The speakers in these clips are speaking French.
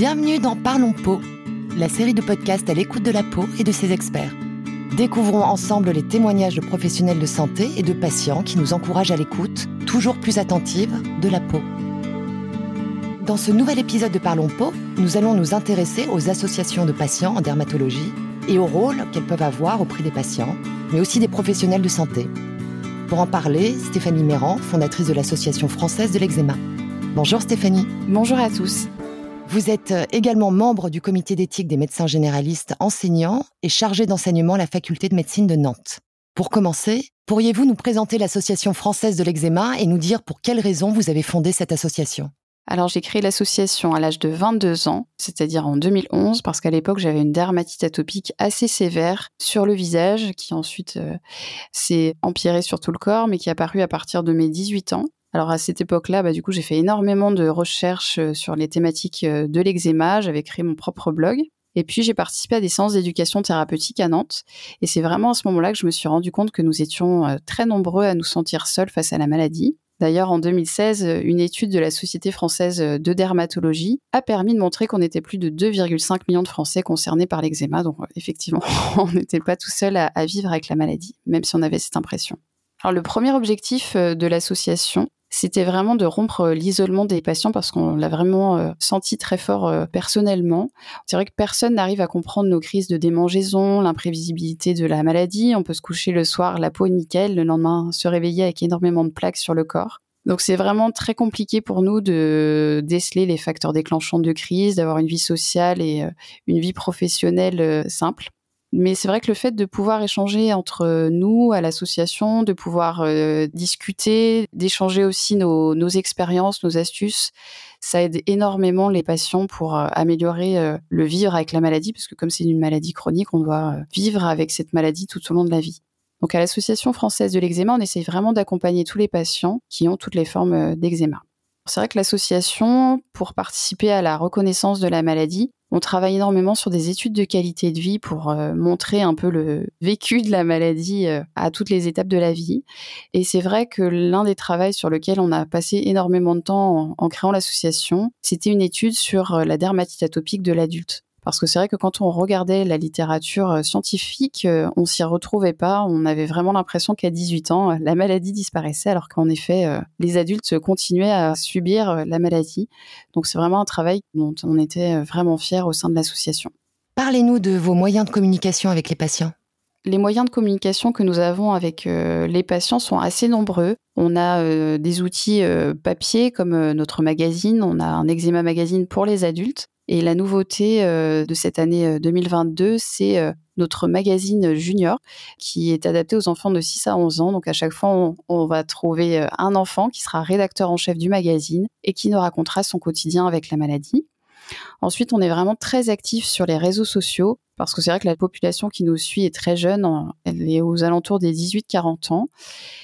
Bienvenue dans Parlons Peau, la série de podcasts à l'écoute de la peau et de ses experts. Découvrons ensemble les témoignages de professionnels de santé et de patients qui nous encouragent à l'écoute, toujours plus attentive, de la peau. Dans ce nouvel épisode de Parlons Peau, nous allons nous intéresser aux associations de patients en dermatologie et au rôle qu'elles peuvent avoir auprès des patients, mais aussi des professionnels de santé. Pour en parler, Stéphanie Méran, fondatrice de l'Association française de l'eczéma. Bonjour Stéphanie. Bonjour à tous. Vous êtes euh, également membre du comité d'éthique des médecins généralistes enseignants et chargé d'enseignement à la faculté de médecine de Nantes. Pour commencer, pourriez-vous nous présenter l'Association française de l'eczéma et nous dire pour quelles raisons vous avez fondé cette association? Alors j'ai créé l'association à l'âge de 22 ans, c'est-à-dire en 2011, parce qu'à l'époque j'avais une dermatite atopique assez sévère sur le visage, qui ensuite euh, s'est empirée sur tout le corps, mais qui est apparue à partir de mes 18 ans. Alors à cette époque-là, bah, du coup, j'ai fait énormément de recherches euh, sur les thématiques euh, de l'eczéma. J'avais créé mon propre blog. Et puis j'ai participé à des séances d'éducation thérapeutique à Nantes. Et c'est vraiment à ce moment-là que je me suis rendu compte que nous étions euh, très nombreux à nous sentir seuls face à la maladie. D'ailleurs, en 2016, une étude de la Société française de dermatologie a permis de montrer qu'on était plus de 2,5 millions de Français concernés par l'eczéma. Donc, effectivement, on n'était pas tout seul à, vivre avec la maladie, même si on avait cette impression. Alors, le premier objectif de l'association, c'était vraiment de rompre euh, l'isolement des patients parce qu'on l'a vraiment euh, senti très fort euh, personnellement. C'est vrai que personne n'arrive à comprendre nos crises de démangeaison, l'imprévisibilité de la maladie. On peut se coucher le soir, la peau nickel, le lendemain se réveiller avec énormément de plaques sur le corps. Donc c'est vraiment très compliqué pour nous de déceler les facteurs déclenchants de crise, d'avoir une vie sociale et une vie professionnelle simple. Mais c'est vrai que le fait de pouvoir échanger entre nous à l'association, de pouvoir euh, discuter, d'échanger aussi nos, expériences, nos astuces, ça aide énormément les patients pour euh, améliorer euh, le vivre avec la maladie, parce que comme c'est une maladie chronique, on doit vivre avec cette maladie tout au long de la vie. Donc à l'Association française de l'eczéma, on essaye vraiment d'accompagner tous les patients qui ont toutes les formes d'eczéma. C'est vrai que l'association, pour participer à la reconnaissance de la maladie, on travaille énormément sur des études de qualité de vie pour euh, montrer un peu le vécu de la maladie euh, à toutes les étapes de la vie. Et c'est vrai que l'un des travaux sur lequel on a passé énormément de temps en créant l'association, c'était une étude sur euh, la dermatite atopique de l'adulte. Parce que c'est vrai que quand on regardait la littérature euh, scientifique, euh, on s'y retrouvait pas. On avait vraiment l'impression qu'à 18 ans, la maladie disparaissait, alors qu'en effet, euh, les adultes continuaient à subir la maladie. Donc c'est vraiment un travail dont on était vraiment fiers au sein de l'association. Parlez-nous de vos moyens de communication avec les patients. Les moyens de communication que nous avons avec les patients sont assez nombreux. On a des outils papier comme notre magazine, on a un eczéma magazine pour les adultes et la nouveauté euh, de cette année 2022, euh, c'est euh, notre magazine junior qui est adapté aux enfants de 6 à 11 ans. Donc à chaque fois, on, va trouver un enfant qui sera rédacteur en chef du magazine et qui nous racontera son quotidien avec la maladie. Ensuite, on est vraiment très actif sur les réseaux sociaux parce que c'est vrai que la population qui nous suit est très jeune, elle est aux alentours des 18-40 ans.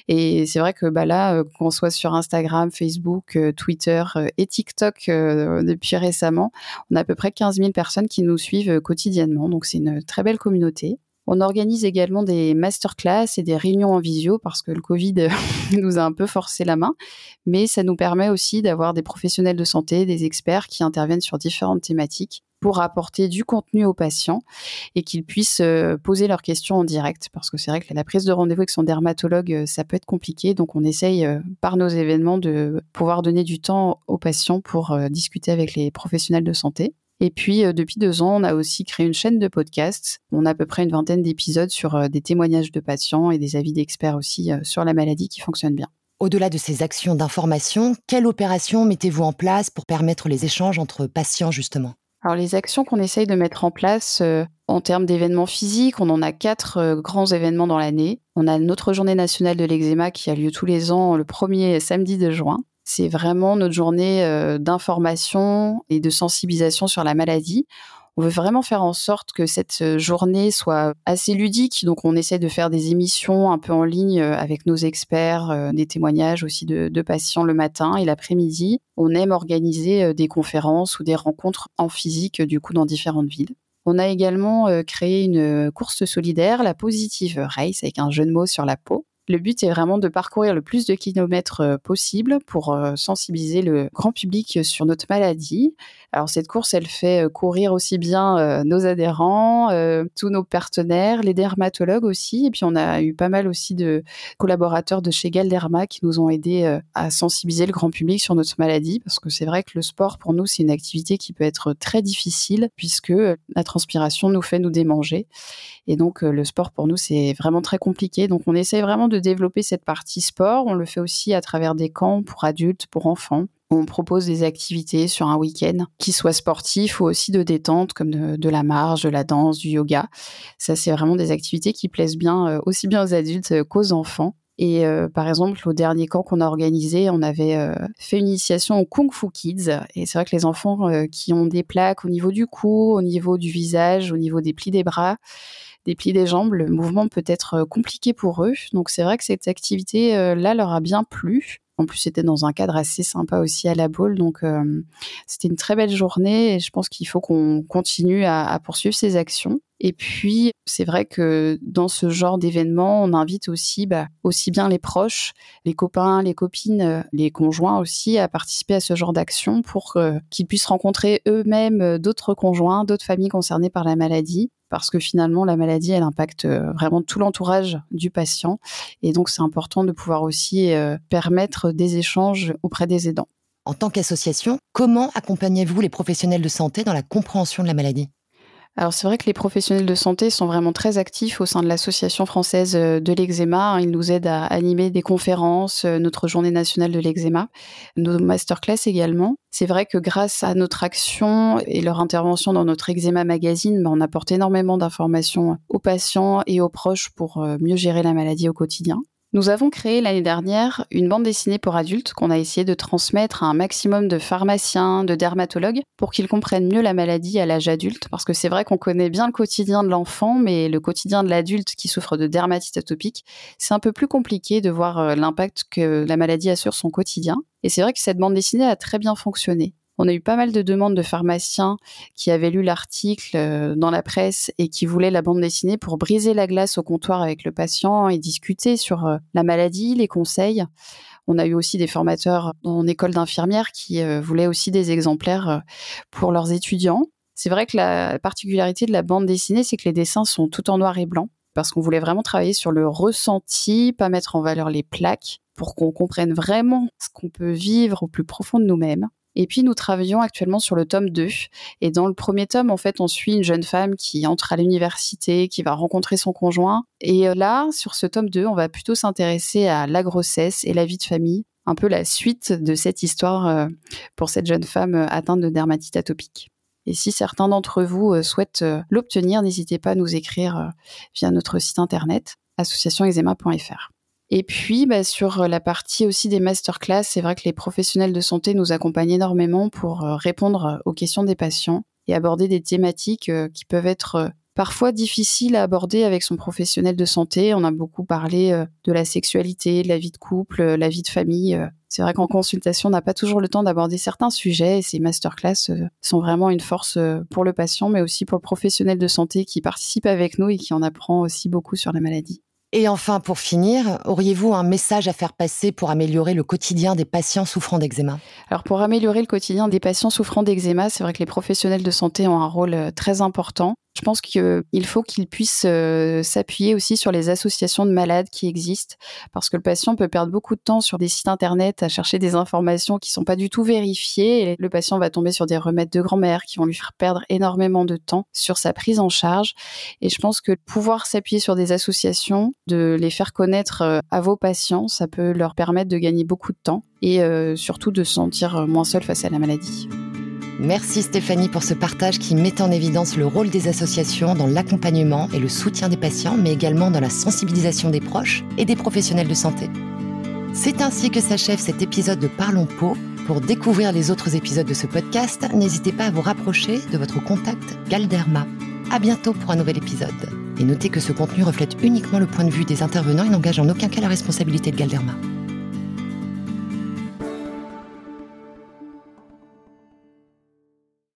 Et c'est vrai que bah là, euh, qu'on soit sur Instagram, Facebook, euh, Twitter euh, et TikTok depuis récemment, on a à peu près 15 000 personnes qui nous suivent quotidiennement. Donc c'est une très belle communauté. On organise également des masterclass et des réunions en visio parce que le Covid nous a un peu forcé la main, mais ça nous permet aussi d'avoir des professionnels de santé, des experts qui interviennent sur différentes thématiques pour apporter du contenu aux patients et qu'ils puissent euh, poser leurs questions en direct parce que c'est vrai que la prise de rendez-vous avec son dermatologue, euh, ça peut être compliqué. Donc on essaye euh, par nos événements de pouvoir donner du temps aux patients pour discuter avec les professionnels de santé. Et puis, euh, depuis deux ans, on a aussi créé une chaîne de podcasts. On a à peu près une vingtaine d'épisodes sur euh, des témoignages de patients et des avis d'experts aussi euh, sur la maladie qui fonctionnent bien. Au-delà de ces actions d'information, quelle opération mettez-vous en place pour permettre les échanges entre patients, justement? Alors les actions qu'on essaye de mettre en place en termes d'événements physiques, on en a quatre grands événements dans l'année. On a notre journée nationale de l'eczéma qui a lieu tous les ans le premier samedi de juin. C'est vraiment notre journée euh, d'information et de sensibilisation sur la maladie. On veut vraiment faire en sorte que cette euh, journée soit assez ludique. Donc, on essaie de faire des émissions un peu en ligne euh, avec nos experts, des témoignages aussi de, de patients le matin et l'après-midi. On aime organiser des conférences ou des rencontres en physique, du coup, dans différentes villes. On a également créé une course solidaire, la Positive Race, avec un jeu de mots sur la peau. Le but est vraiment de parcourir le plus de kilomètres euh, possible pour euh, sensibiliser le grand public sur notre maladie. Alors cette course, elle fait euh, courir aussi bien nos adhérents, tous nos partenaires, les dermatologues aussi. Et puis on a eu pas mal aussi de collaborateurs de chez Galderma qui nous ont aidés à sensibiliser le grand public sur notre maladie. Parce que c'est vrai que le sport, pour nous, c'est une activité qui peut être très difficile puisque la transpiration nous fait nous démanger. Et donc le sport, pour nous, c'est vraiment très compliqué. Donc on essaye vraiment de de développer cette partie sport. On le fait aussi à travers des camps pour adultes, pour enfants. On propose des activités sur un week-end qui soient sportifs ou aussi de détente, comme de, la marche, de la danse, du yoga. Ça, c'est vraiment des activités qui plaisent bien euh, aussi bien aux adultes euh, qu'aux enfants. Et euh, par exemple, au dernier camp qu'on a organisé, on avait fait une initiation au Kung Fu Kids. Et c'est vrai que les enfants qui ont des plaques au niveau du cou, au niveau du visage, au niveau des plis des bras, des plis des jambes, le mouvement peut être euh, compliqué pour eux. Donc c'est vrai que cette activité-là euh, leur a bien plu. En plus, c'était dans un cadre assez sympa aussi à la boule. Donc, euh, c'était une très belle journée et je pense qu'il faut qu'on continue à, poursuivre ces actions. Et puis, c'est vrai que dans ce genre d'événement, on invite aussi, bah, aussi bien les proches, les copains, les copines, les conjoints aussi à participer à ce genre d'action pour qu'ils puissent rencontrer eux-mêmes d'autres conjoints, d'autres familles concernées par la maladie parce que finalement, la maladie, elle impacte euh, vraiment tout l'entourage du patient. Et donc, c'est important de pouvoir aussi euh, permettre des échanges auprès des aidants. En tant qu'association, comment accompagnez-vous les professionnels de santé dans la compréhension de la maladie? Alors c'est vrai que les professionnels de santé sont vraiment très actifs au sein de l'Association française euh, de l'eczéma. Ils nous aident à animer des conférences, euh, notre journée nationale de l'eczéma, nos masterclass également. C'est vrai que grâce à notre action et leur intervention dans notre eczéma magazine, ben, on apporte énormément d'informations aux patients et aux proches pour euh, mieux gérer la maladie au quotidien. Nous avons créé l'année dernière une bande dessinée pour adultes qu'on a essayé de transmettre à un maximum de pharmaciens, de dermatologues, pour qu'ils comprennent mieux la maladie à l'âge adulte, parce que c'est vrai qu'on connaît bien le quotidien de l'enfant, mais le quotidien de l'adulte qui souffre de dermatite atopique, c'est un peu plus compliqué de voir euh, l'impact que la maladie a sur son quotidien. Et c'est vrai que cette bande dessinée a très bien fonctionné. On a eu pas mal de demandes de pharmaciens qui avaient lu l'article euh, dans la presse et qui voulaient la bande dessinée pour briser la glace au comptoir avec le patient et discuter sur euh, la maladie, les conseils. On a eu aussi des formateurs en école d'infirmière qui euh, voulaient aussi des exemplaires pour leurs étudiants. C'est vrai que la particularité de la bande dessinée, c'est que les dessins sont tout en noir et blanc parce qu'on voulait vraiment travailler sur le ressenti, pas mettre en valeur les plaques, pour qu'on comprenne vraiment ce qu'on peut vivre au plus profond de nous-mêmes. Et puis nous travaillons actuellement sur le tome 2. Et dans le premier tome, en fait, on suit une jeune femme qui entre à l'université, qui va rencontrer son conjoint. Et euh, là, sur ce tome 2, on va plutôt s'intéresser à la grossesse et la vie de famille, un peu la suite de cette histoire euh, pour cette jeune femme euh, atteinte de dermatite atopique. Et si certains d'entre vous souhaitent l'obtenir, n'hésitez pas à nous écrire via notre site internet associationexema.fr. Et puis, bah, sur euh, la partie aussi des masterclass, c'est vrai que les professionnels de santé nous accompagnent énormément pour euh, répondre euh, aux questions des patients et aborder des thématiques qui peuvent être parfois difficiles à aborder avec son professionnel de santé. On a beaucoup parlé de la sexualité, de la vie de couple, la vie de famille. C'est vrai qu'en consultation, on n'a pas toujours le temps d'aborder certains sujets et ces masterclass sont vraiment une force pour le patient, mais aussi pour le professionnel de santé qui participe avec nous et qui en apprend aussi beaucoup sur la maladie. Et enfin, pour finir, auriez-vous un message à faire passer pour améliorer le quotidien des patients souffrant d'eczéma? Alors pour améliorer le quotidien des patients souffrant d'eczéma, c'est vrai que les professionnels de santé ont un rôle euh, très important. Je pense qu'il faut qu'il puisse euh, s'appuyer aussi sur les associations de malades qui existent, parce que le patient peut perdre beaucoup de temps sur des sites internet à chercher des informations qui sont pas du tout vérifiées, et le patient va tomber sur des remèdes de grand-mère qui vont lui faire perdre énormément de temps sur sa prise en charge. Et je pense que pouvoir s'appuyer sur des associations, de les faire connaître euh, à vos patients, ça peut leur permettre de gagner beaucoup de temps et euh, surtout de se sentir moins seul face à la maladie. Merci Stéphanie pour ce partage qui met en évidence le rôle des associations dans l'accompagnement et le soutien des patients, mais également dans la sensibilisation des proches et des professionnels de santé. C'est ainsi que s'achève cet épisode de Parlons Peau. Pour découvrir les autres épisodes de ce podcast, n'hésitez pas à vous rapprocher de votre contact Galderma. À bientôt pour un nouvel épisode. Et notez que ce contenu reflète uniquement le point de vue des intervenants et n'engage en aucun cas la responsabilité de Galderma.